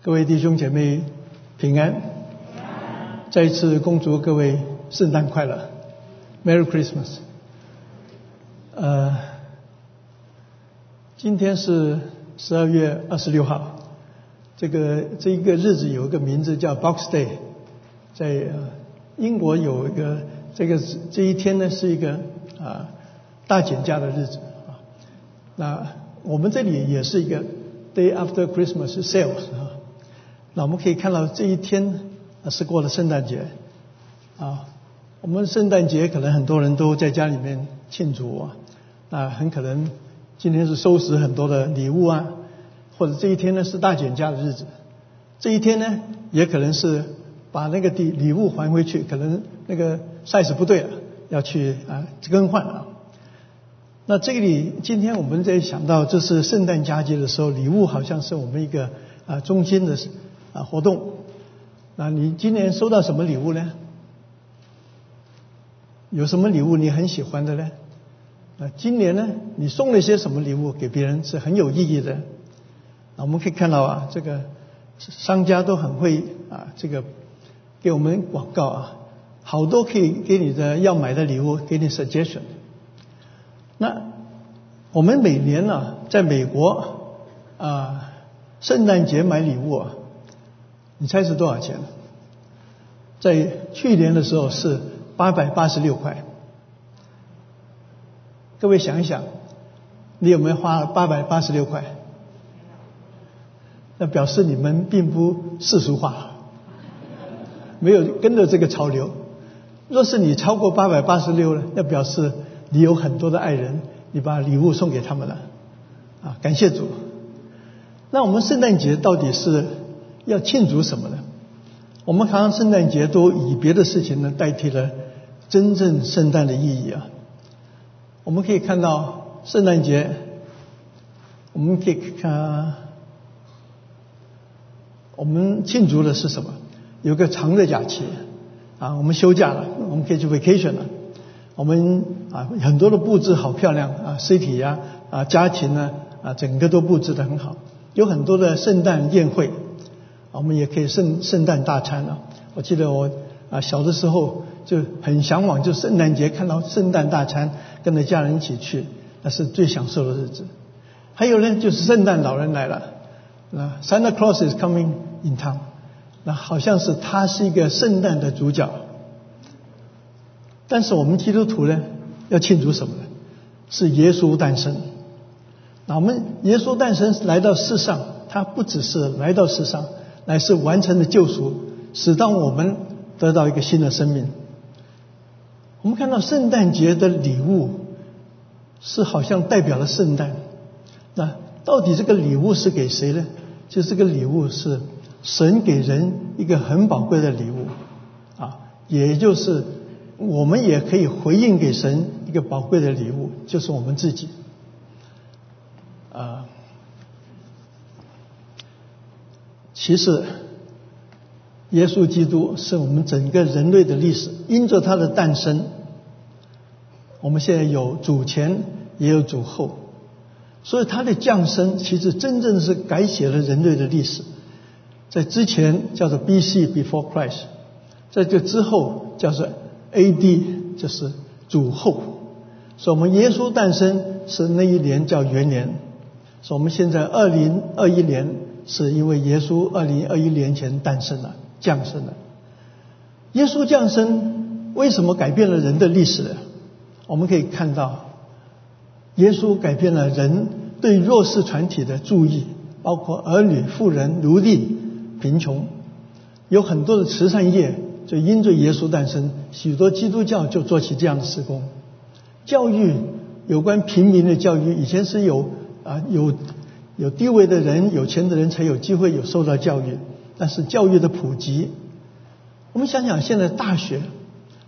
各位弟兄姐妹平安，再一次恭祝各位圣诞快乐，Merry Christmas。呃，今天是十二月二十六号，这个这一个日子有一个名字叫 Box Day，在英国有一个这个这一天呢是一个啊大减价的日子。啊，那我们这里也是一个 Day After Christmas Sales 啊。那我们可以看到这一天是过了圣诞节啊，我们圣诞节可能很多人都在家里面庆祝啊，那很可能今天是收拾很多的礼物啊，或者这一天呢是大减价的日子，这一天呢也可能是把那个礼礼物还回去，可能那个 size 不对了，要去啊更换啊。那这里今天我们在想到这是圣诞佳节的时候，礼物好像是我们一个啊中心的。啊，活动，那你今年收到什么礼物呢？有什么礼物你很喜欢的呢？啊，今年呢，你送了些什么礼物给别人是很有意义的。啊，我们可以看到啊，这个商家都很会啊，这个给我们广告啊，好多可以给你的要买的礼物给你 suggestion。那我们每年呢，在美国啊，圣诞节买礼物啊。你猜是多少钱？在去年的时候是八百八十六块。各位想一想，你有没有花八百八十六块？那表示你们并不世俗化，没有跟着这个潮流。若是你超过八百八十六了，那表示你有很多的爱人，你把礼物送给他们了。啊，感谢主。那我们圣诞节到底是？要庆祝什么呢？我们好像圣诞节都以别的事情呢代替了真正圣诞的意义啊。我们可以看到圣诞节，我们可以看，我们庆祝的是什么？有个长的假期啊，我们休假了，我们可以去 vacation 了。我们啊很多的布置好漂亮啊，city 呀啊家庭呢啊整个都布置的很好，有很多的圣诞宴会。我们也可以圣圣诞大餐了。我记得我啊小的时候就很向往，就圣诞节看到圣诞大餐，跟着家人一起去，那是最享受的日子。还有呢，就是圣诞老人来了，那 Santa Claus is coming in town，那好像是他是一个圣诞的主角。但是我们基督徒呢，要庆祝什么呢？是耶稣诞生。那我们耶稣诞生来到世上，他不只是来到世上。乃是完成的救赎，使到我们得到一个新的生命。我们看到圣诞节的礼物是好像代表了圣诞，那到底这个礼物是给谁呢？就这个礼物是神给人一个很宝贵的礼物啊，也就是我们也可以回应给神一个宝贵的礼物，就是我们自己啊。其实，耶稣基督是我们整个人类的历史。因着他的诞生，我们现在有主前，也有主后。所以他的降生，其实真正是改写了人类的历史。在之前叫做 B.C. Before Christ，在这之后叫做 A.D. 就是主后。所以我们耶稣诞生是那一年叫元年。所以我们现在二零二一年。是因为耶稣二零二一年前诞生了、降生了。耶稣降生为什么改变了人的历史？我们可以看到，耶稣改变了人对弱势团体的注意，包括儿女、妇人、奴隶、贫穷，有很多的慈善业就因着耶稣诞生，许多基督教就做起这样的施工。教育有关平民的教育，以前是有啊有。有地位的人、有钱的人才有机会有受到教育，但是教育的普及，我们想想，现在大学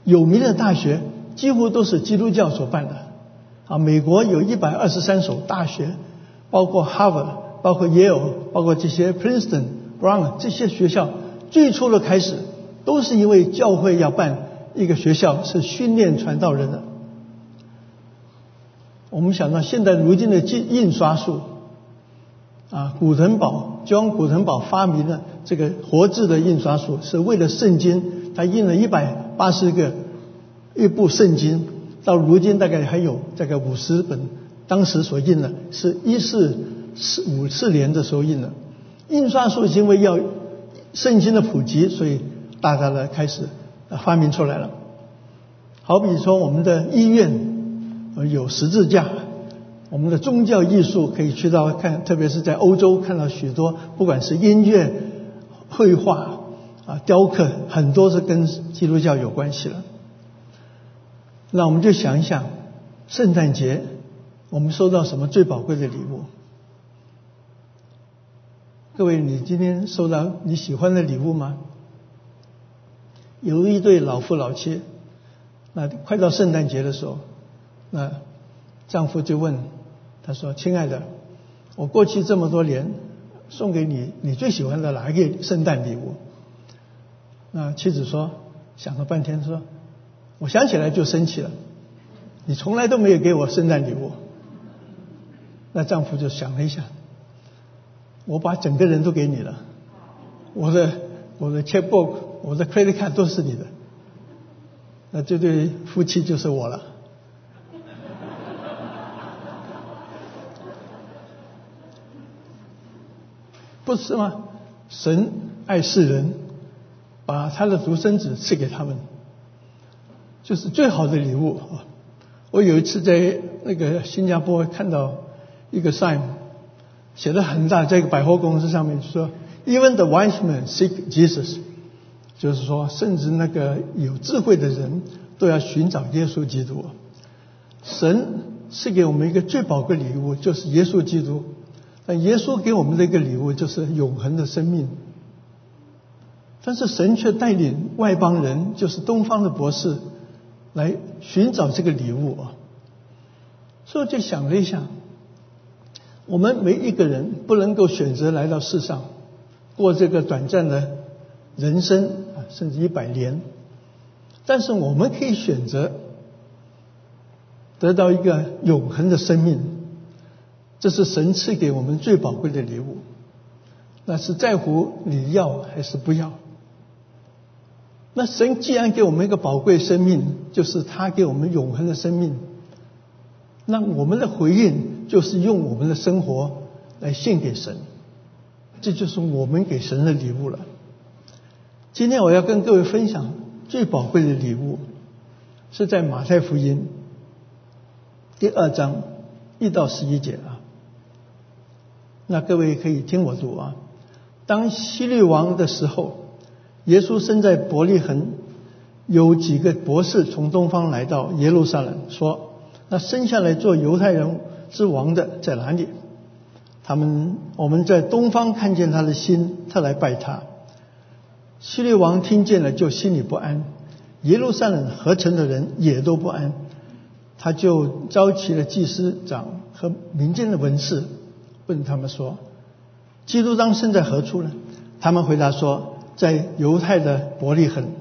有名的大学几乎都是基督教所办的。啊，美国有一百二十三所大学，包括 Harvard、包括 Yale、包括这些 Princeton、Brown 这些学校，最初的开始都是因为教会要办一个学校，是训练传道人的。我们想到现在如今的印印刷术。啊，古腾堡，将古腾堡发明的这个活字的印刷术，是为了圣经，他印了一百八十个一部圣经，到如今大概还有大概五十本，当时所印的，是一四四五四年的时候印的。印刷术因为要圣经的普及，所以大大的开始发明出来了。好比说，我们的医院有十字架，我们的宗教艺术可以去到看，特别是在欧洲看到许多，不管是音乐、绘画啊、雕刻，很多是跟基督教有关系了。那我们就想一想，圣诞节我们收到什么最宝贵的礼物？各位，你今天收到你喜欢的礼物吗？有一对老夫老妻。那快到圣诞节的时候，那丈夫就问他说：“亲爱的，我过去这么多年送给你你最喜欢的哪一个圣诞礼物？”那妻子说：“想了半天，说我想起来就生气了，你从来都没有给我圣诞礼物。”那丈夫就想了一下：“我把整个人都给你了，我的我的 checkbook，我的 credit card 都是你的。”那这对夫妻就是我了，不是吗？神爱世人，把他的独生子赐给他们，就是最好的礼物啊！我有一次在那个新加坡看到一个 sign，写的很大，在一个百货公司上面就说：“Even the wise men seek Jesus。”就是说，甚至那个有智慧的人都要寻找耶稣基督。神赐给我们一个最宝贵礼物，就是耶稣基督。耶稣给我们的一个礼物就是永恒的生命。但是神却带领外邦人，就是东方的博士，来寻找这个礼物啊。所以就想了一下，我们每一个人不能够选择来到世上过这个短暂的人生啊。甚至一百年，但是我们可以选择得到一个永恒的生命，这是神赐给我们最宝贵的礼物。那是在乎你要还是不要？那神既然给我们一个宝贵生命，就是他给我们永恒的生命，那我们的回应就是用我们的生活来献给神，这就是我们给神的礼物了。今天我要跟各位分享最宝贵的礼物，是在马太福音第二章一到十一节啊。那各位可以听我读啊。当希律王的时候，耶稣生在伯利恒，有几个博士从东方来到耶路撒冷，说：“那生下来做犹太人之王的在哪里？”他们我们在东方看见他的心，特来拜他。希律王听见了，就心里不安；耶路撒冷合成的人也都不安。他就召集了祭司长和民间的文士，问他们说：“基督当生在何处呢？”他们回答说：“在犹太的伯利恒，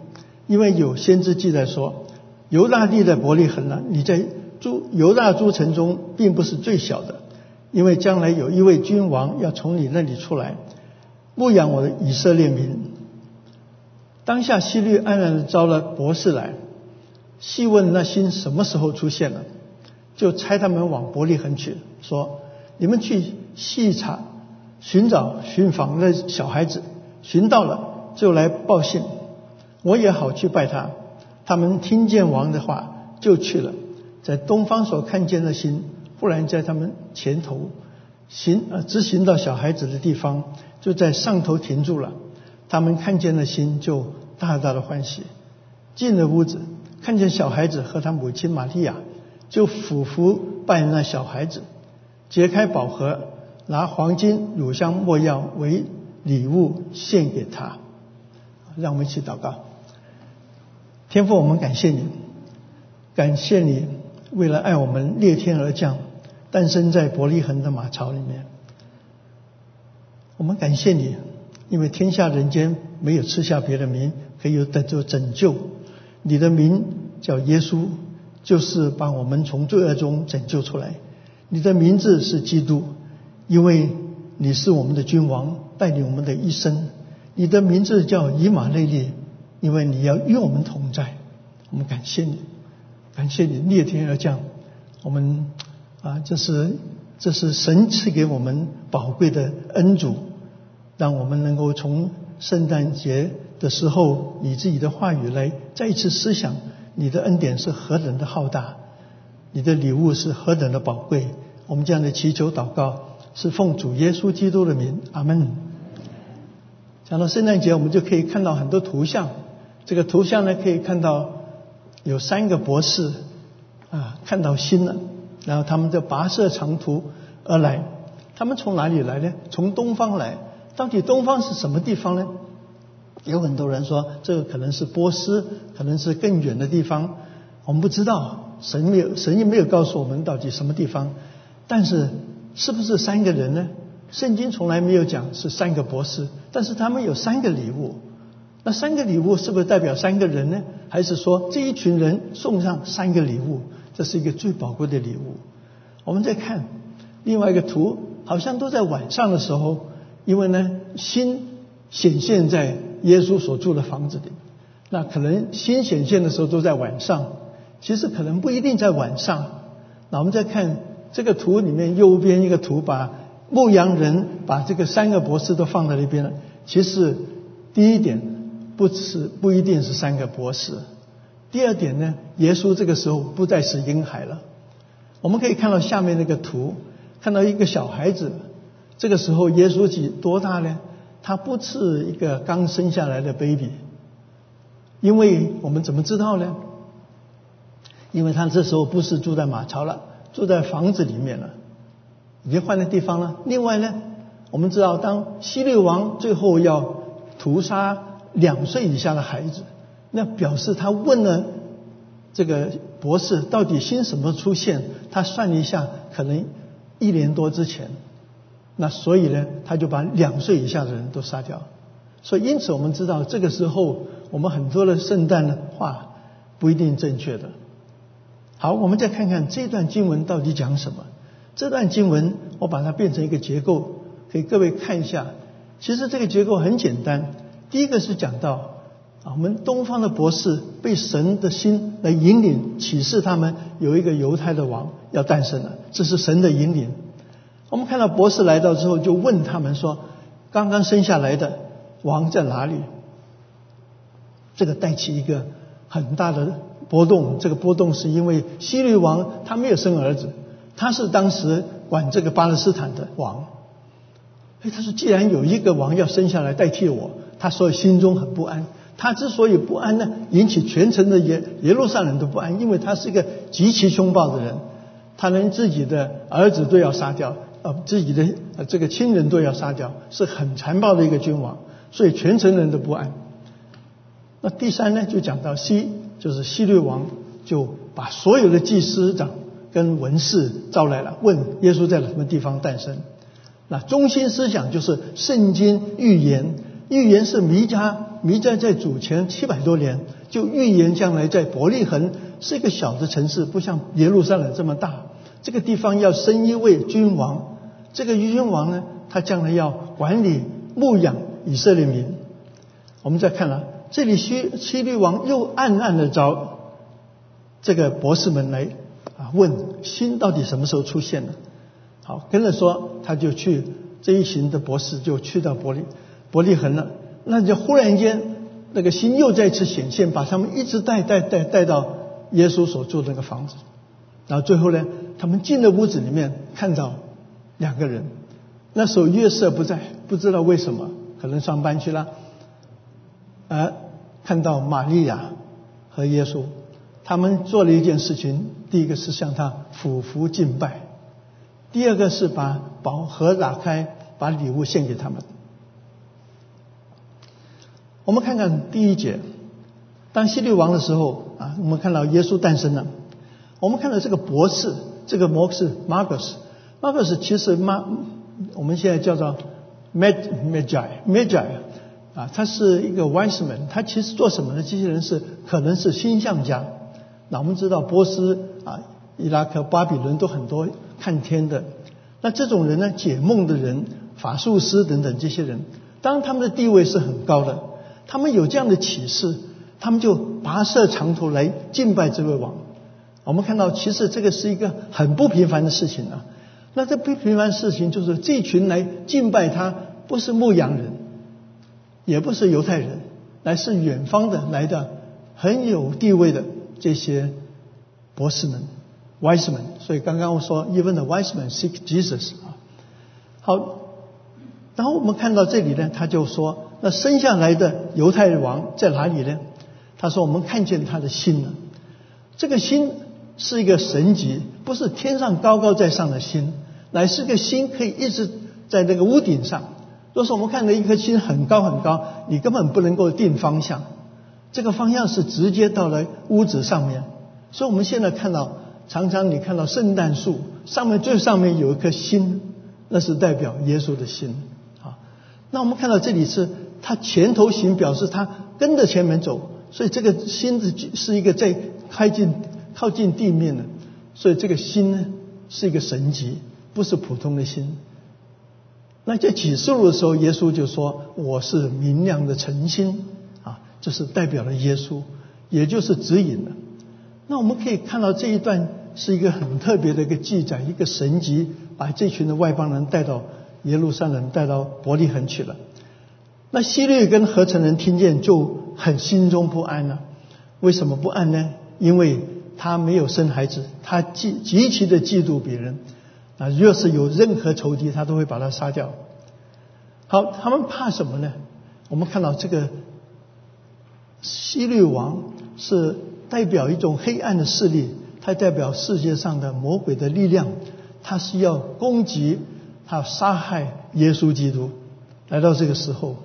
因为有先知记载说，犹大地的伯利恒呢，你在诸犹大诸城中并不是最小的，因为将来有一位君王要从你那里出来，牧养我的以色列民。”当下希律安然的招了博士来，细问那星什么时候出现了，就差他们往伯利恒去，说：“你们去细查寻找寻访那小孩子，寻到了就来报信，我也好去拜他。”他们听见王的话，就去了，在东方所看见的星，忽然在他们前头行呃直行到小孩子的地方，就在上头停住了。他们看见了星，就大大的欢喜。进了屋子，看见小孩子和他母亲玛利亚，就俯伏拜那小孩子，揭开宝盒，拿黄金、乳香、没药为礼物献给他。让我们一起祷告。天父，我们感谢你，感谢你为了爱我们，裂天而降，诞生在伯利恒的马槽里面。我们感谢你。因为天下人间没有吃下别的名可以得着拯救，你的名叫耶稣，就是把我们从罪恶中拯救出来。你的名字是基督，因为你是我们的君王，带领我们的一生。你的名字叫以马内利，因为你要与我们同在。我们感谢你，感谢你裂天而降。我们啊，这是这是神赐给我们宝贵的恩主，让我们能够从圣诞节的时候，以自己的话语来再一次思想你的恩典是何等的浩大，你的礼物是何等的宝贵。我们这样的祈求祷告，是奉主耶稣基督的名，阿门。讲到圣诞节，我们就可以看到很多图像。这个图像呢，可以看到有三个博士啊，看到星了，然后他们就跋涉长途而来。他们从哪里来呢？从东方来。到底东方是什么地方呢？有很多人说，这个可能是波斯，可能是更远的地方。我们不知道，神没有，神也没有告诉我们到底什么地方。但是，是不是三个人呢？圣经从来没有讲是三个博士，但是他们有三个礼物。那三个礼物是不是代表三个人呢？还是说这一群人送上三个礼物？这是一个最宝贵的礼物。我们再看另外一个图，好像都在晚上的时候，因为呢，星显现在耶稣所住的房子里。那可能星显现的时候都在晚上，其实可能不一定在晚上。那我们再看。这个图里面右边一个图，把牧羊人把这个三个博士都放在那边了。其实第一点不是不一定是三个博士，第二点呢，耶稣这个时候不再是婴孩了。我们可以看到下面那个图，看到一个小孩子。这个时候耶稣几多大呢？他不是一个刚生下来的 baby，因为我们怎么知道呢？因为他这时候不是住在马槽了。住在房子里面了，已经换了地方了。另外呢，我们知道，当希律王最后要屠杀两岁以下的孩子，那表示他问了这个博士，到底新什么出现？他算了一下，可能一年多之前。那所以呢，他就把两岁以下的人都杀掉。所以，因此我们知道，这个时候我们很多的圣诞的话不一定正确的。好，我们再看看这段经文到底讲什么。这段经文我把它变成一个结构，给各位看一下。其实这个结构很简单。第一个是讲到啊，我们东方的博士被神的心来引领启示，他们有一个犹太的王要诞生了，这是神的引领。我们看到博士来到之后，就问他们说：“刚刚生下来的王在哪里？”这个带起一个很大的。波动，这个波动是因为希律王他没有生儿子，他是当时管这个巴勒斯坦的王。哎，他说既然有一个王要生下来代替我，他所以心中很不安。他之所以不安呢，引起全城的耶耶路撒冷都不安，因为他是一个极其凶暴的人，他连自己的儿子都要杀掉，呃，自己的这个亲人都要杀掉，是很残暴的一个君王，所以全城人都不安。那第三呢，就讲到西。就是希律王就把所有的祭司长跟文士招来了，问耶稣在什么地方诞生。那中心思想就是圣经预言，预言是弥迦弥迦在主前七百多年就预言将来在伯利恒是一个小的城市，不像耶路撒冷这么大。这个地方要生一位君王，这个君王呢，他将来要管理牧养以色列民。我们再看了。这里西西律王又暗暗的找这个博士们来啊问心到底什么时候出现的？好，跟着说他就去这一行的博士就去到伯利伯利恒了。那就忽然间那个心又再次显现，把他们一直带带带带到耶稣所住的那个房子。然后最后呢，他们进了屋子里面，看到两个人。那时候月色不在，不知道为什么，可能上班去了。而看到玛利亚和耶稣，他们做了一件事情：第一个是向他俯伏敬拜；第二个是把宝盒打开，把礼物献给他们。我们看看第一节，当希律王的时候啊，我们看到耶稣诞生了。我们看到这个博士，这个博士 Marcus，Marcus 其实马，我们现在叫做 Magi，Magi。啊，他是一个 wise man，他其实做什么呢？这些人是可能是星象家。那我们知道波斯啊、伊拉克、巴比伦都很多看天的。那这种人呢，解梦的人，法术师等等这些人，当他们的地位是很高的，他们有这样的启示，他们就跋涉长途来敬拜这位王。我们看到，其实这个是一个很不平凡的事情啊。那这不平凡的事情就是这群来敬拜他，不是牧羊人，也不是犹太人，乃是远方的来的很有地位的这些博士们、wise men。所以刚刚我说，even the wise men seek Jesus 啊。好，然后我们看到这里呢，他就说，那生下来的犹太王在哪里呢？他说，我们看见他的心了，这个心。是一个神级，不是天上高高在上的星，乃是个星可以一直在那个屋顶上。就是我们看到一颗星很高很高，你根本不能够定方向，这个方向是直接到了屋子上面。所以我们现在看到，常常你看到圣诞树上面最上面有一颗星，那是代表耶稣的心啊。那我们看到这里是他前头行，表示他跟着前面走，所以这个心子是一个在开进。靠近地面的，所以这个心呢是一个神级，不是普通的心。那在启示录的时候，耶稣就说：“我是明亮的晨星啊，这是代表了耶稣，也就是指引了。”那我们可以看到这一段是一个很特别的一个记载，一个神迹把这群的外邦人带到耶路撒冷，带到伯利恒去了。那希律跟合成人听见就很心中不安了。为什么不安呢？因为他没有生孩子，他极极其的嫉妒别人啊！若是有任何仇敌，他都会把他杀掉。好，他们怕什么呢？我们看到这个希律王是代表一种黑暗的势力，他代表世界上的魔鬼的力量，他是要攻击、他杀害耶稣基督。来到这个时候，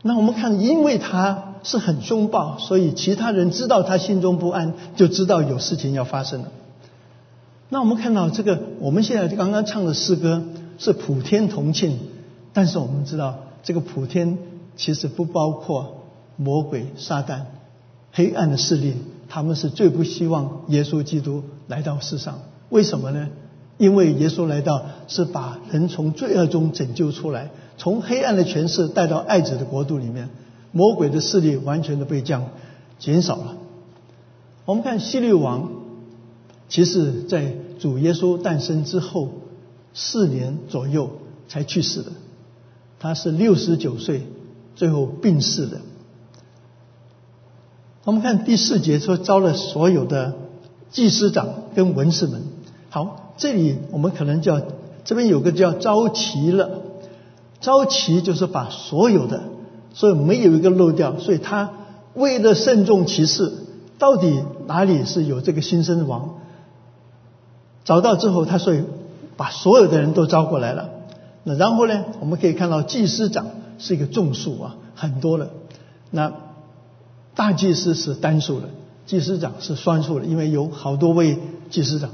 那我们看，因为他。是很凶暴，所以其他人知道他心中不安，就知道有事情要发生了。那我们看到这个，我们现在刚刚唱的诗歌是普天同庆，但是我们知道这个普天其实不包括魔鬼、撒旦、黑暗的势力，他们是最不希望耶稣基督来到世上。为什么呢？因为耶稣来到是把人从罪恶中拯救出来，从黑暗的权势带到爱子的国度里面。魔鬼的势力完全的被降减少了。我们看希律王，其实在主耶稣诞生之后四年左右才去世的，他是六十九岁最后病逝的。我们看第四节说招了所有的祭司长跟文士们。好，这里我们可能叫这边有个叫招齐了，招齐就是把所有的。所以没有一个漏掉，所以他为了慎重其事，到底哪里是有这个新生王？找到之后，他所以把所有的人都招过来了。那然后呢，我们可以看到祭司长是一个众数啊，很多了。那大祭司是单数的，祭司长是双数的，因为有好多位祭司长。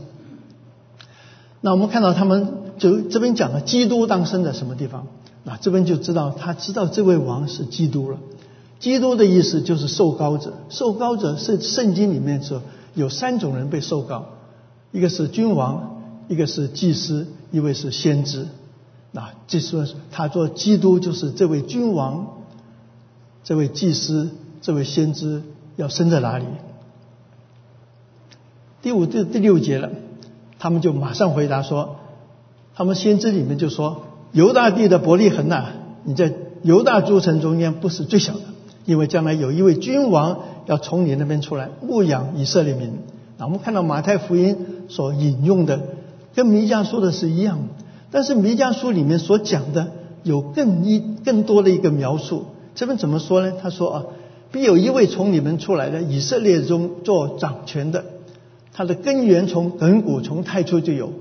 那我们看到他们就这边讲了基督当生在什么地方？那这边就知道，他知道这位王是基督了。基督的意思就是受膏者，受膏者是圣经里面说有三种人被受膏，一个是君王，一个是祭司，一位是先知。那这说他做基督就是这位君王，这位祭司，这位先知要生在哪里？第五第第六节了，他们就马上回答说，他们先知里面就说。犹大地的伯利恒呐，你在犹大诸城中间不是最小的，因为将来有一位君王要从你那边出来牧养以色列民。我们看到马太福音所引用的，跟弥迦说的是一样，但是弥迦书里面所讲的有更一更多的一个描述。这边怎么说呢？他说啊，必有一位从你们出来的以色列中做掌权的，他的根源从亘古从太初就有。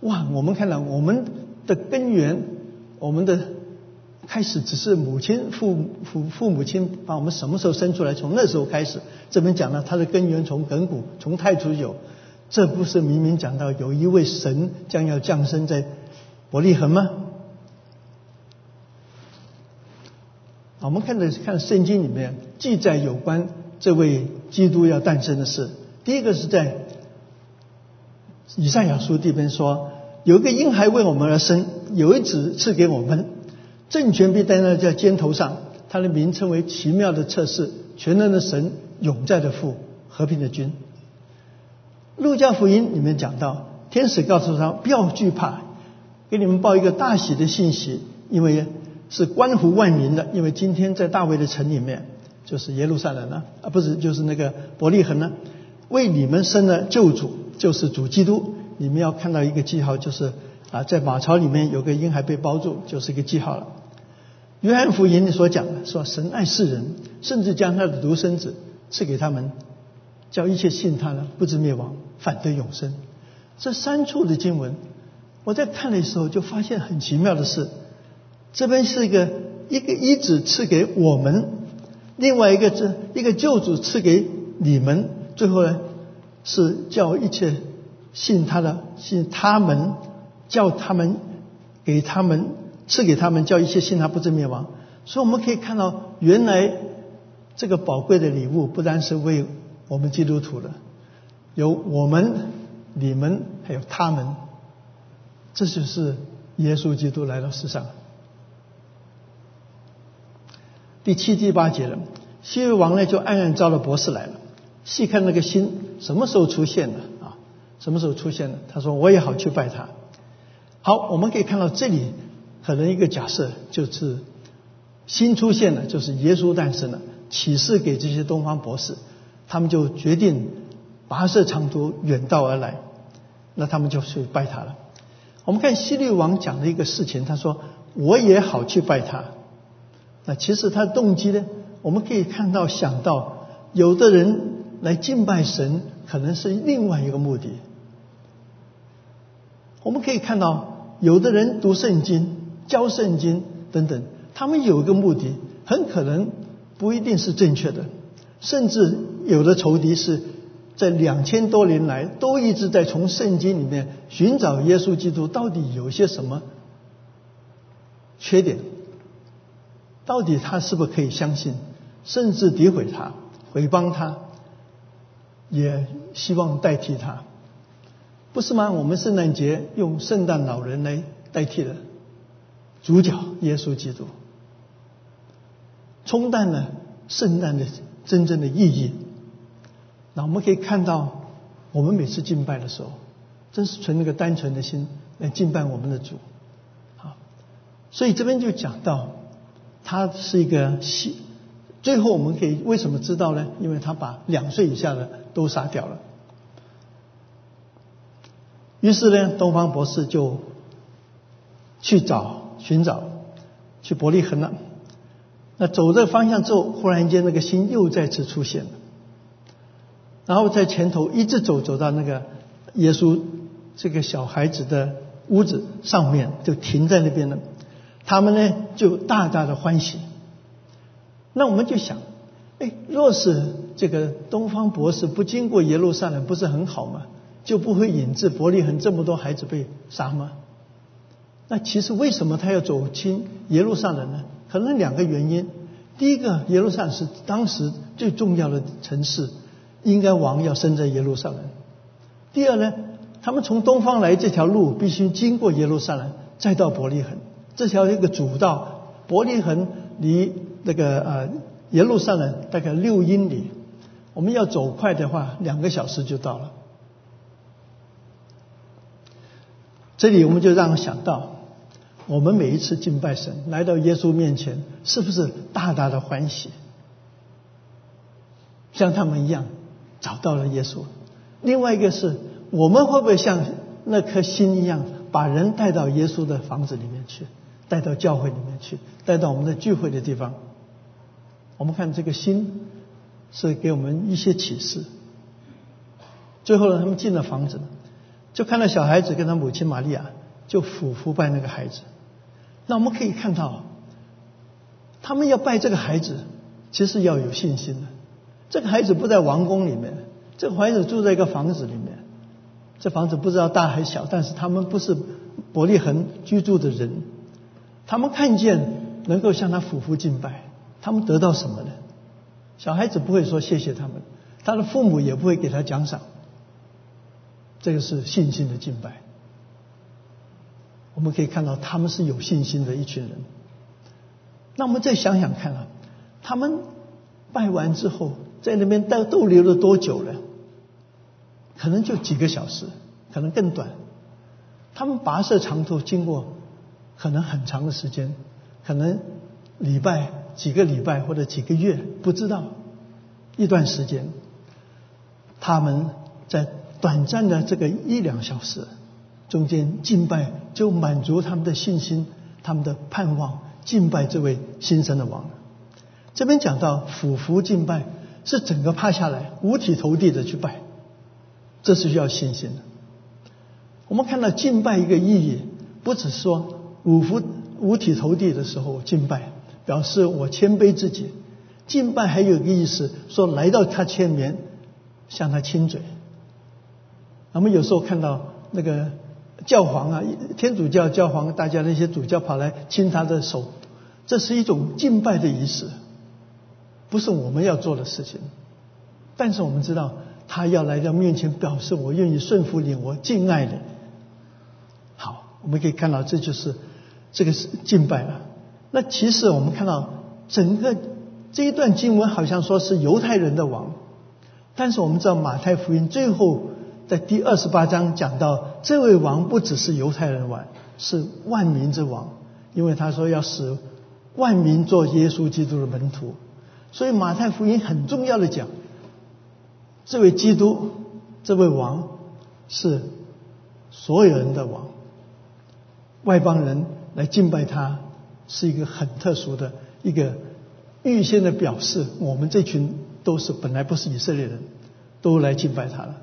哇，我们看到我们。的根源，我们的开始只是母亲父父父母亲把我们什么时候生出来？从那时候开始，这边讲了它的根源从亘古从太初有，这不是明明讲到有一位神将要降生在伯利恒吗？我们看的看圣经里面记载有关这位基督要诞生的事，第一个是在以赛亚书这边说。有一个婴孩为我们而生，有一子赐给我们，政权必担在肩头上，他的名称为奇妙的测试，全能的神，永在的父，和平的君。路加福音里面讲到，天使告诉他不要惧怕，给你们报一个大喜的信息，因为是关乎万民的，因为今天在大卫的城里面。就是耶路撒冷呢，啊，不是，就是那个伯利恒呢，为你们生了救主，就是主基督。你们要看到一个记号，就是啊，在马槽里面有个婴孩被包住，就是一个记号了。约翰福音所讲的说，神爱世人，甚至将他的独生子赐给他们，叫一切信他的不至灭亡，反得永生。这三处的经文，我在看的时候就发现很奇妙的是，这边是一个一个一子赐给我们。另外一个是一个救主赐给你们，最后呢是叫一切信他的信他们，叫他们给他们赐给他们，叫一切信他不至灭亡。所以我们可以看到，原来这个宝贵的礼物不单是为我们基督徒的，有我们、你们还有他们，这就是耶稣基督来到世上。第七、第八节了，西律王呢就暗暗招了博士来了，细看那个星什么时候出现的啊？什么时候出现的？他说我也好去拜他。好，我们可以看到这里可能一个假设就是新出现的，就是耶稣诞生了，启示给这些东方博士，他们就决定跋涉长途远道而来，那他们就去拜他了。我们看西律王讲的一个事情，他说我也好去拜他。那其实他的动机呢？我们可以看到、想到，有的人来敬拜神，可能是另外一个目的。我们可以看到，有的人读圣经、教圣经等等，他们有一个目的，很可能不一定是正确的。甚至有的仇敌是在两千多年来都一直在从圣经里面寻找耶稣基督到底有些什么缺点。到底他是不是可以相信？甚至诋毁他、诽谤他，也希望代替他，不是吗？我们圣诞节用圣诞老人来代替了主角耶稣基督，冲淡了圣诞的真正的意义。那我们可以看到，我们每次敬拜的时候，真是存那个单纯的心来敬拜我们的主。好，所以这边就讲到。他是一个，最后我们可以为什么知道呢？因为他把两岁以下的都杀掉了。于是呢，东方博士就去找寻找，去伯利恒了。那走这方向之后，忽然间那个星又再次出现了，然后在前头一直走，走到那个耶稣这个小孩子的屋子上面，就停在那边了。他们呢就大大的欢喜，那我们就想，哎，若是这个东方博士不经过耶路撒冷，不是很好吗？就不会引致伯利恒这么多孩子被杀吗？那其实为什么他要走亲耶路撒冷呢？可能两个原因。第一个，耶路撒冷是当时最重要的城市，应该王要生在耶路撒冷。第二呢，他们从东方来这条路必须经过耶路撒冷，再到伯利恒。这条一个主道，伯利恒离那个呃耶路撒冷大概六英里，我们要走快的话，两个小时就到了。这里我们就让我想到，我们每一次敬拜神，来到耶稣面前，是不是大大的欢喜？像他们一样找到了耶稣。另外一个是我们会不会像那颗心一样，把人带到耶稣的房子里面去？带到教会里面去，带到我们的聚会的地方。我们看这个心是给我们一些启示。最后呢，他们进了房子，就看到小孩子跟他母亲玛利亚就俯伏拜那个孩子。那我们可以看到，他们要拜这个孩子，其实要有信心的。这个孩子不在王宫里面，这个孩子住在一个房子里面。这房子不知道大还小，但是他们不是伯利恒居住的人。他们看见能够向他俯伏敬拜，他们得到什么呢？小孩子不会说谢谢他们，他的父母也不会给他奖赏。这个是信心的敬拜。我们可以看到他们是有信心的一群人。那我们再想想看啊，他们拜完之后，在那边逗逗留了多久了？可能就几个小时，可能更短。他们跋涉长途，经过可能很长的时间，可能礼拜、几个礼拜或者几个月，不知道一段时间。他们在短暂的这个一两小时中间敬拜，就满足他们的信心、他们的盼望，敬拜这位新生的王。这边讲到俯伏敬拜，是整个趴下来，五体投地的去拜，这是需要信心的。我们看到敬拜一个意义，不只说五伏五体投地的时候敬拜，表示我谦卑自己。敬拜还有个意思，说来到他前面向他亲嘴。我们有时候看到那个教皇啊，天主教教皇，大家那些主教跑来亲他的手，这是一种敬拜的仪式，不是我们要做的事情。但是我们知道，他要来到面前，表示我愿意顺服你，我敬爱你。好我们可以看到，这就是这个是敬拜了。那其实我们看到整个这一段经文，好像说是犹太人的王，但是我们知道马太福音最后在第二十八章讲到，这位王不只是犹太人王，是万民之王，因为他说要使万民做耶稣基督的门徒。所以马太福音很重要的讲，这位基督，这位王是所有人的王。外邦人来敬拜他，是一个很特殊的一个预先的表示。我们这群都是本来不是以色列人，都来敬拜他了。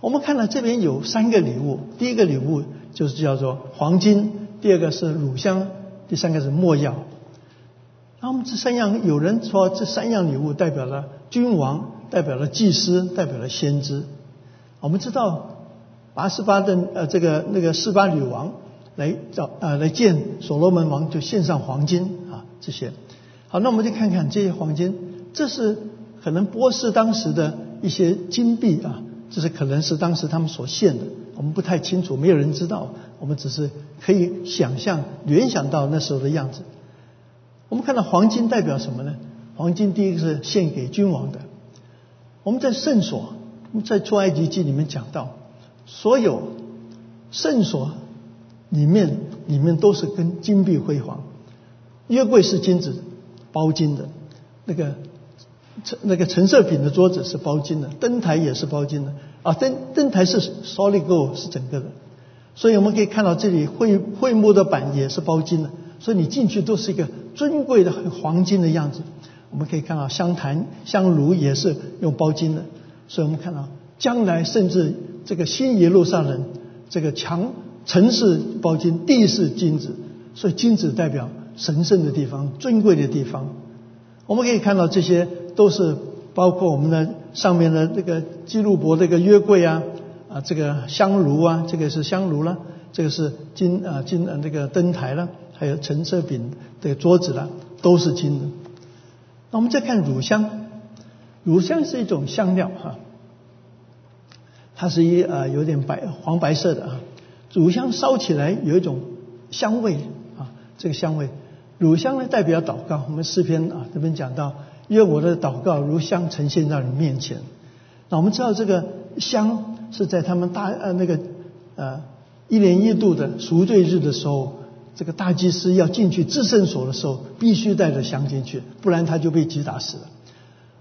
我们看到这边有三个礼物，第一个礼物就是叫做黄金，第二个是乳香，第三个是没药。那我们这三样，有人说这三样礼物代表了君王，代表了祭司，代表了先知。我们知道八十八的呃这个那个四八女王。来找啊，来见所罗门王，就献上黄金啊，这些。好，那我们就看看这些黄金，这是可能波斯当时的一些金币啊，这是可能是当时他们所献的，我们不太清楚，没有人知道，我们只是可以想象、联想到那时候的样子。我们看到黄金代表什么呢？黄金第一个是献给君王的。我们在圣所，在出埃及记里面讲到，所有圣所。里面里面都是跟金碧辉煌，约柜是金子包金的，那个那个陈设品的桌子是包金的，灯台也是包金的啊，灯灯台是 solid gold 是整个的，所以我们可以看到这里会会幕的板也是包金的，所以你进去都是一个尊贵的黄金的样子。我们可以看到香坛香炉也是用包金的，所以我们看到将来甚至这个新耶路撒冷这个墙。城市包金，地是金子，所以金子代表神圣的地方、尊贵的地方。我们可以看到这些都是包括我们的上面的这个基路伯这个约柜啊啊，这个香炉啊，这个是香炉了，这个是金啊金啊这个灯台了，还有陈设饼的桌子了，都是金的。那我们再看乳香，乳香是一种香料哈，它是一啊有点白黄白色的啊。乳香烧起来有一种香味啊，这个香味，乳香呢代表祷告。我们诗篇啊这边讲到，因为我的祷告如香呈现在你面前。那我们知道这个香是在他们大呃那个呃一年一度的赎罪日的时候，这个大祭司要进去至圣所的时候，必须带着香进去，不然他就被击打死了。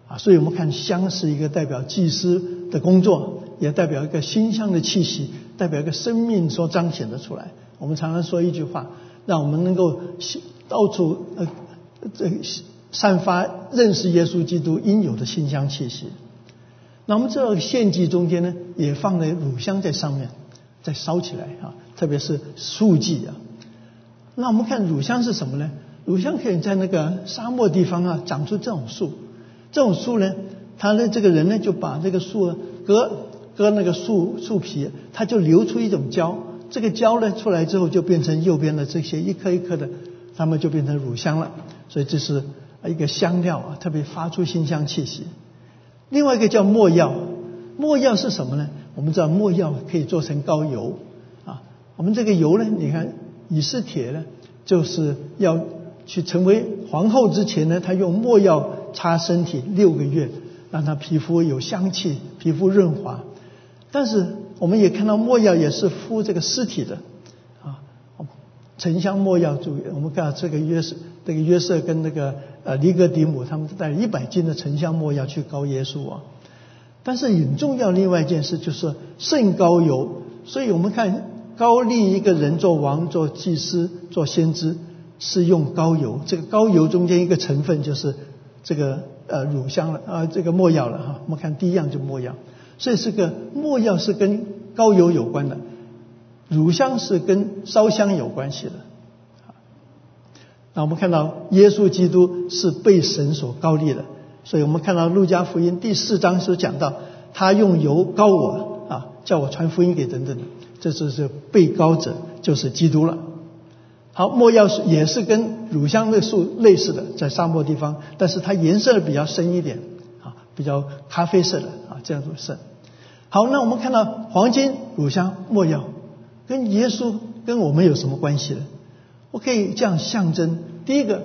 啊，所以我们看香是一个代表祭司的工作，也代表一个馨香的气息。代表一个生命所彰显的出来。我们常常说一句话，让我们能够到处呃这散发认识耶稣基督应有的馨香气息。那我们这个献祭中间呢，也放了乳香在上面，再烧起来啊，特别是素祭啊。那我们看乳香是什么呢？乳香可以在那个沙漠地方啊长出这种树，这种树呢，他的这个人呢就把这个树割。割那个树树皮，它就流出一种胶，这个胶呢出来之后就变成右边的这些一颗一颗的，它们就变成乳香了。所以这是一个香料啊，特别发出馨香气息。另外一个叫没药，没药是什么呢？我们知道没药可以做成膏油啊，我们这个油呢，你看以斯帖呢，就是要去成为皇后之前呢，她用墨药擦身体六个月，让她皮肤有香气，皮肤润滑。但是我们也看到墨药也是敷这个尸体的啊，沉香墨药。注意，我们看这个约瑟，这个约瑟跟那个呃尼格迪姆，他们带一百斤的沉香末药去膏耶稣啊。但是很重要另外一件事就是圣膏油，所以我们看。高立一个人做王、做祭司、做先知，是用膏油。这个膏油中间一个成分就是这个呃乳香了啊，这个没药了哈。我们看第一样就没药，所以是个没药是跟膏油有关的，乳香是跟烧香有关系的。那我们看到耶稣基督是被神所高立的，所以我们看到路加福音第四章所讲到，他用油膏我啊，叫我传福音给等等。这就是被高者，就是基督了。好，莫药是也是跟乳香的树类似的，在沙漠地方，但是它颜色比较深一点，啊，比较咖啡色的啊，这样子色。好，那我们看到黄金、乳香、莫药，跟耶稣跟我们有什么关系呢？我可以这样象征：第一个，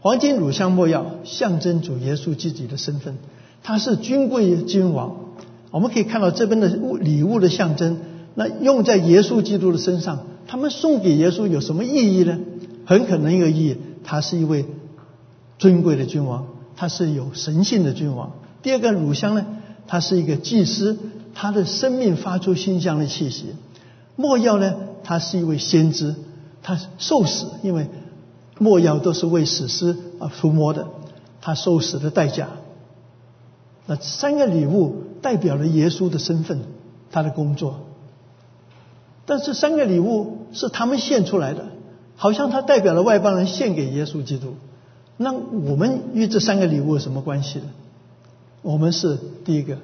黄金、乳香、没药象征主耶稣自己的身份，他是君贵君王。我们可以看到这边的物礼物的象征。那用在耶稣基督的身上，他们送给耶稣有什么意义呢？很可能一个意义，他是一位尊贵的君王，他是有神性的君王。第二个乳香呢，他是一个祭司，他的生命发出馨香的气息。墨药呢，他是一位先知，他受死，因为墨药都是为死尸啊涂抹的，他受死的代价。那三个礼物代表了耶稣的身份，他的工作。但是三个礼物是他们献出来的，好像他代表了外邦人献给耶稣基督。那我们与这三个礼物有什么关系呢？我们是第一个，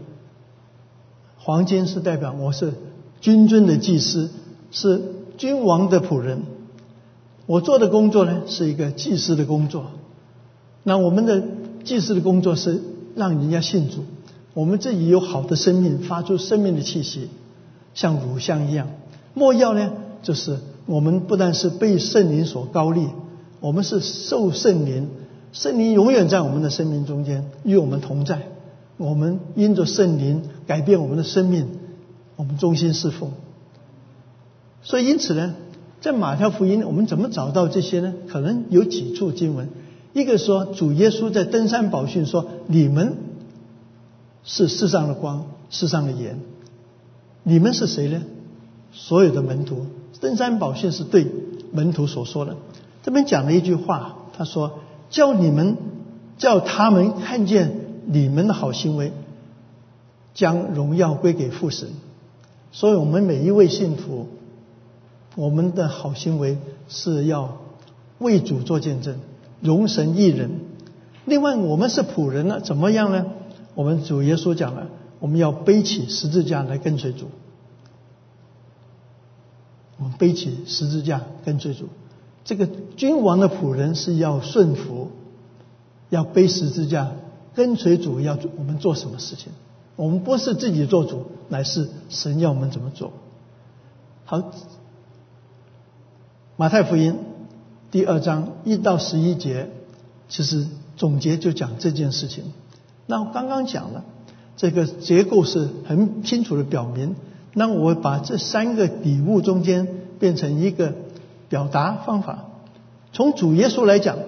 黄金是代表我是君尊的祭司，是君王的仆人。我做的工作呢是一个祭司的工作。那我们的祭司的工作是让人家信主，我们自己有好的生命，发出生命的气息，像乳香一样。莫药呢，就是我们不但是被圣灵所高立，我们是受圣灵，圣灵永远在我们的生命中间与我们同在。我们因着圣灵改变我们的生命，我们忠心侍奉。所以因此呢，在马太福音，我们怎么找到这些呢？可能有几处经文，一个说主耶稣在登山宝训说：“你们是世上的光，世上的盐。”你们是谁呢？所有的门徒，登山宝训是对门徒所说的。这边讲了一句话，他说：“叫你们，叫他们看见你们的好行为，将荣耀归给父神。”所以，我们每一位信徒，我们的好行为是要为主做见证，容神一人。另外，我们是仆人呢，怎么样呢？我们主耶稣讲了，我们要背起十字架来跟随主。我们背起十字架跟随主，这个君王的仆人是要顺服，要背十字架跟随主，要我们做什么事情？我们不是自己做主，乃是神要我们怎么做。好，马太福音第二章一到十一节，其实总结就讲这件事情。那我刚刚讲了，这个结构是很清楚的表明。那我把这三个礼物中间变成一个表达方法。从主耶稣来讲，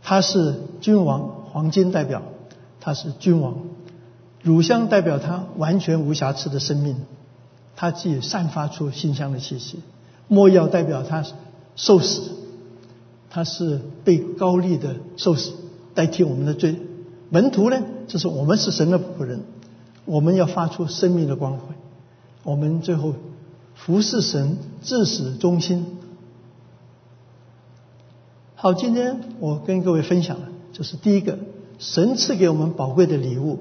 他是君王，黄金代表他是君王；乳香代表他完全无瑕疵的生命，他既散发出馨香的气息；莫要代表他受死，他是被高利的受死代替我们的罪；门徒呢，就是我们是神的仆人。我们要发出生命的光辉，我们最后服侍神至死忠心。好，今天我跟各位分享的，就是第一个，神赐给我们宝贵的礼物，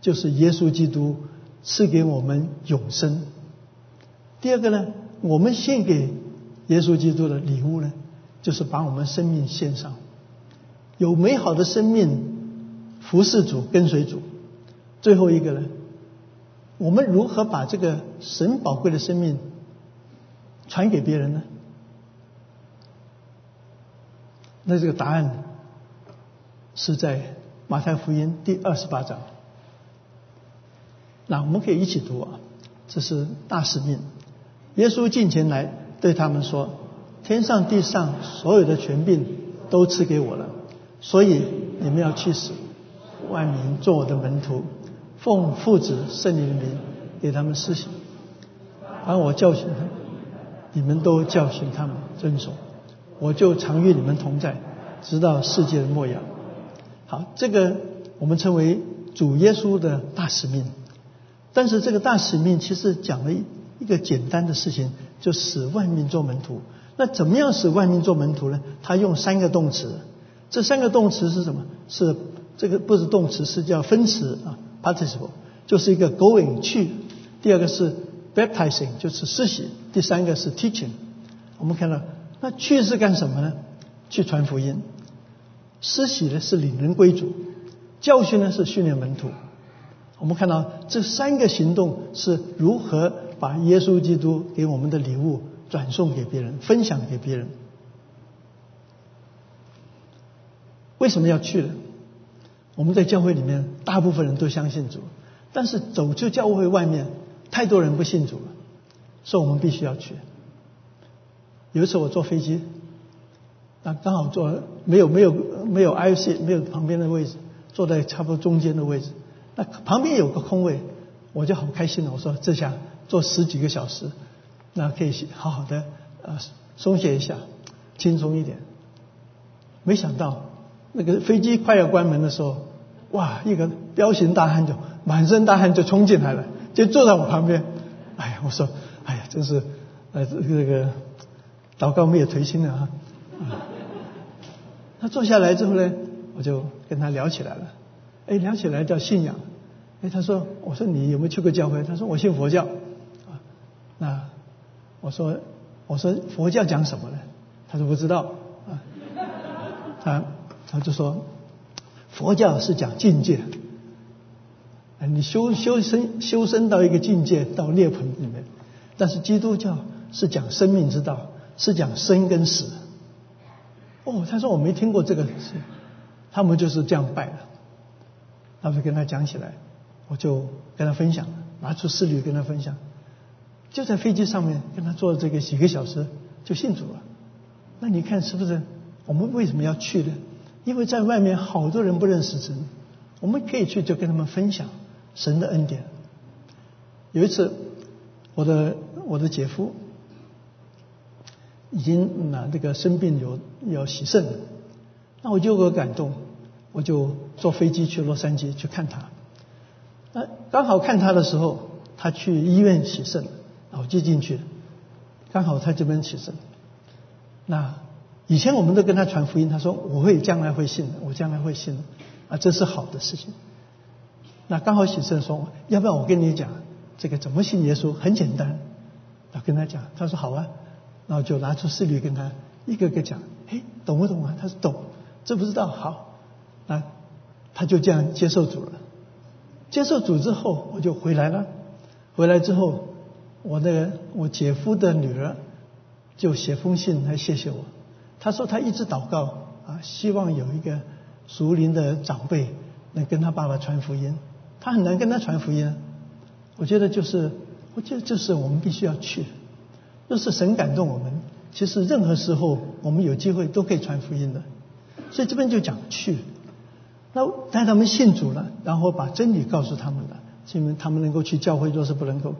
就是耶稣基督赐给我们永生。第二个呢，我们献给耶稣基督的礼物呢，就是把我们生命献上，有美好的生命服侍主，跟随主。最后一个呢，我们如何把这个神宝贵的生命传给别人呢？那这个答案是在马太福音第二十八章。那我们可以一起读啊，这是大使命。耶稣近前来对他们说：“天上地上所有的权柄都赐给我了，所以你们要去死，万民做我的门徒，奉父子圣灵的名给他们施行。而我教训他们，你们都教训他们遵守。我就常与你们同在，直到世界的末了。”好，这个我们称为主耶稣的大使命。但是这个大使命其实讲了一一个简单的事情，就使万民做门徒。那怎么样使万民做门徒呢？他用三个动词，这三个动词是什么？是这个不是动词，是叫分词啊，participle，就是一个 going 去。第二个是 baptizing，就是施洗。第三个是 teaching。我们看到，那去是干什么呢？去传福音。施洗呢是领人归主，教训呢是训练门徒。我们看到这三个行动是如何把耶稣基督给我们的礼物转送给别人、分享给别人。为什么要去呢？我们在教会里面，大部分人都相信主，但是走出教会外面，太多人不信主了，所以我们必须要去。有一次我坐飞机，那刚好坐没有没有没有 IC 没有旁边的位置，坐在差不多中间的位置。那旁边有个空位，我就好开心了。我说这下坐十几个小时，那可以好好的呃松懈一下，轻松一点。没想到那个飞机快要关门的时候，哇，一个彪形大汉就满身大汗就冲进来了，就坐在我旁边。哎呀，我说，哎呀，真是呃这个祷告没有颓心的啊。他坐下来之后呢，我就跟他聊起来了。哎，聊起来叫信仰。哎，他说：“我说你有没有去过教会？”他说：“我信佛教。”说：“我说佛教讲什么呢？”他说：“不知道。”啊，他他就说：“佛教是讲境界。你修修身修身到一个境界，到涅槃里面。但是基督教是讲生命之道，是讲生跟死。”哦，他说我没听过这个，他们就是这样拜的。他就跟他讲起来，我就跟他分享，拿出事例跟他分享，就在飞机上面跟他坐这个几个小时就信主了。那你看是不是？我们为什么要去呢？因为在外面好多人不认识神，我们可以去就跟他们分享神的恩典。有一次，我的我的姐夫已经那这个生病有要洗肾，那我就有感动。我就坐飞机去洛杉矶去看他，那刚好看他的时候，他去医院洗肾，我就进去，刚好他这边起身。那以前我们都跟他传福音，他说我会将来会信的，我将来会信的，啊，这是好的事情。那刚好起身说，要不要我跟你讲这个怎么信耶稣？很简单，我跟他讲，他说好啊，然后就拿出事例跟他一个个讲，嘿，懂不懂啊？他说懂，这不知道好。啊，他就这样接受主了。接受主之后，我就回来了。回来之后，我的我姐夫的女儿就写封信来谢谢我。他说他一直祷告啊，希望有一个熟龄的长辈能跟他爸爸传福音。他很难跟他传福音。我觉得就是，我觉得就是我们必须要去。若是神感动我们，其实任何时候我们有机会都可以传福音的。所以这边就讲去。那带他们信主了，然后把真理告诉他们了，他们他们能够去教会，若是不能够，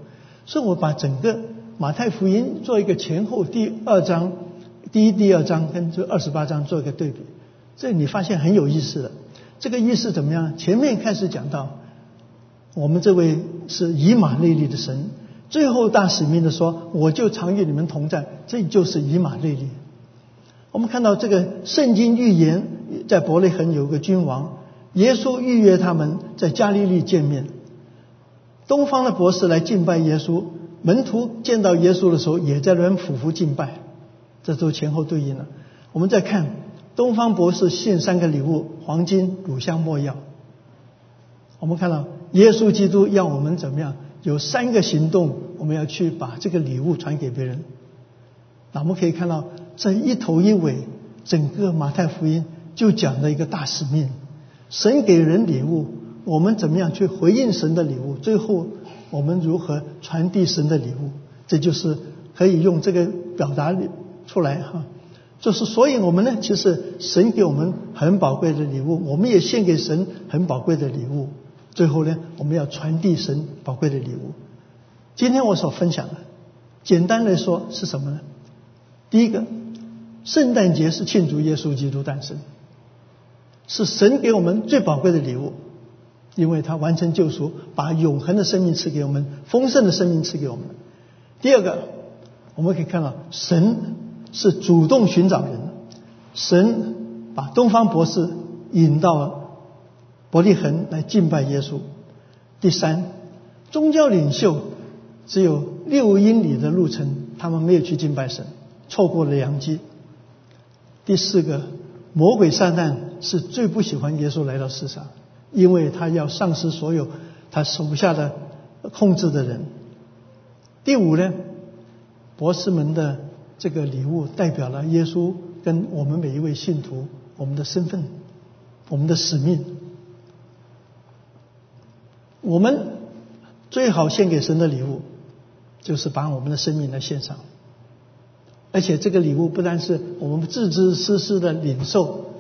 所以我把整个马太福音做一个前后第二章，第一、第二章跟这二十八章做一个对比，这你发现很有意思的。这个意思怎么样？前面开始讲到，我们这位是以马内利的神，最后大使命的说，我就常与你们同在，这就是以马内利。我们看到这个圣经预言，在伯利恒有个君王。耶稣预约他们在加利利见面。东方的博士来敬拜耶稣，门徒见到耶稣的时候也在那边匍匐敬拜，这都前后对应了。我们再看东方博士献三个礼物：黄金、乳香、没药。我们看到耶稣基督要我们怎么样有三个行动，我们要去把这个礼物传给别人。那我们可以看到，这一头一尾，整个马太福音就讲了一个大使命：神给人礼物，我们怎么样去回应神的礼物？最后，我们如何传递神的礼物？这就是可以用这个表达出来哈。就是所以，我们呢，其实神给我们很宝贵的礼物，我们也献给神很宝贵的礼物。最后呢，我们要传递神宝贵的礼物。今天我所分享的，简单来说是什么呢？第一个，圣诞节是庆祝耶稣基督诞生，是神给我们最宝贵的礼物，因为他完成救赎，把永恒的生命赐给我们，丰盛的生命赐给我们。第二个，我们可以看到，神是主动寻找人，神把东方博士引到伯利恒来敬拜耶稣。第三，宗教领袖只有六英里的路程，他们没有去敬拜神。错过了良机。第四个，魔鬼撒旦是最不喜欢耶稣来到世上，因为他要丧失所有他手下的控制的人。第五呢，博士们的这个礼物代表了耶稣跟我们每一位信徒我们的身份、我们的使命。我们最好献给神的礼物，就是把我们的生命来献上。而且这个礼物不单是我们自知私私的领受，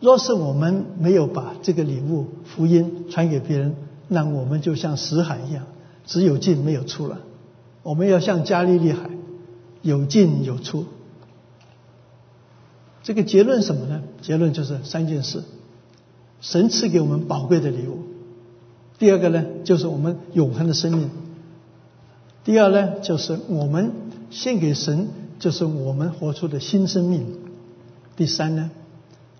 若是我们没有把这个礼物福音传给别人，那我们就像死海一样，只有进没有出了。我们要像加利利海，有进有出。这个结论什么呢？结论就是三件事：神赐给我们宝贵的礼物；第二个呢，就是我们永恒的生命；第二呢，就是我们献给神。就是我们活出的新生命。第三呢，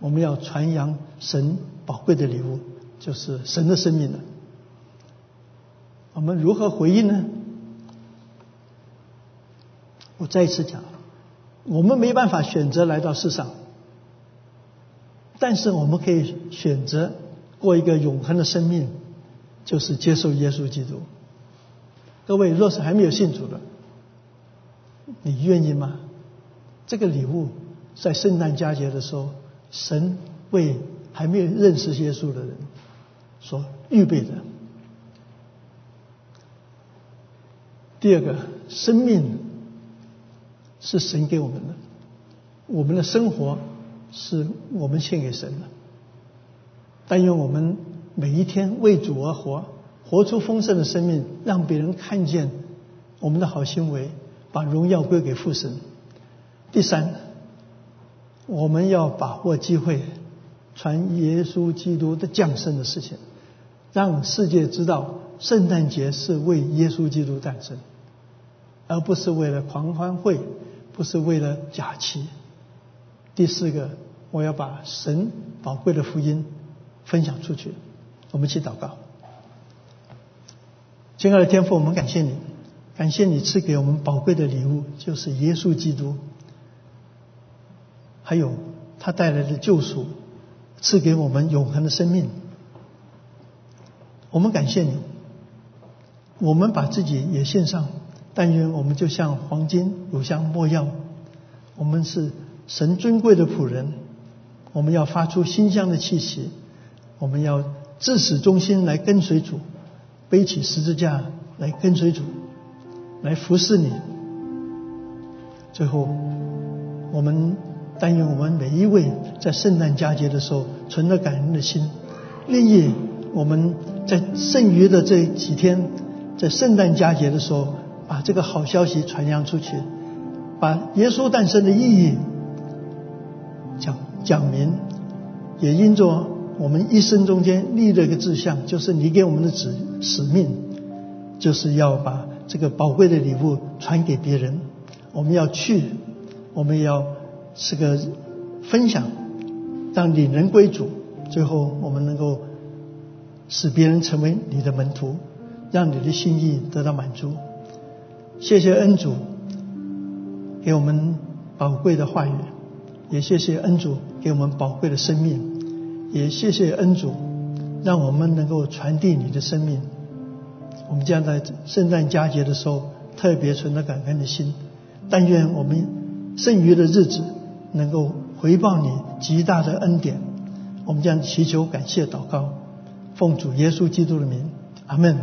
我们要传扬神宝贵的礼物，就是神的生命了。我们如何回应呢？我再一次讲，我们没办法选择来到世上，但是我们可以选择过一个永恒的生命，就是接受耶稣基督。各位若是还没有信主的，你愿意吗？这个礼物在圣诞佳节的时候，神为还没有认识耶稣的人所预备的。第二个，生命是神给我们的，我们的生活是我们献给神的。但愿我们每一天为主而活，活出丰盛的生命，让别人看见我们的好行为。把荣耀归给父神。第三，我们要把握机会，传耶稣基督的降生的事情，让世界知道圣诞节是为耶稣基督诞生，而不是为了狂欢会，不是为了假期。第四个，我要把神宝贵的福音分享出去。我们去祷告，亲爱的天父，我们感谢你。感谢你赐给我们宝贵的礼物，就是耶稣基督，还有他带来的救赎，赐给我们永恒的生命。我们感谢你，我们把自己也献上，但愿我们就像黄金、乳香、没药，我们是神尊贵的仆人，我们要发出馨香的气息，我们要自始忠心来跟随主，背起十字架来跟随主。来服侍你。最后，我们但愿我们每一位在圣诞佳节的时候存着感恩的心，愿意我们在剩余的这几天，在圣诞佳节的时候，把这个好消息传扬出去，把耶稣诞生的意义讲讲明，也因着我们一生中间立了一个志向，就是你给我们的使使命，就是要把。这个宝贵的礼物传给别人，我们要去，我们要是个分享，让领人归主，最后我们能够使别人成为你的门徒，让你的心意得到满足。谢谢恩主给我们宝贵的话语，也谢谢恩主给我们宝贵的生命，也谢谢恩主让我们能够传递你的生命。我们将在圣诞佳节的时候特别存着感恩的心。但愿我们剩余的日子能够回报你极大的恩典。我们将祈求、感谢、祷告，奉主耶稣基督的名，阿门。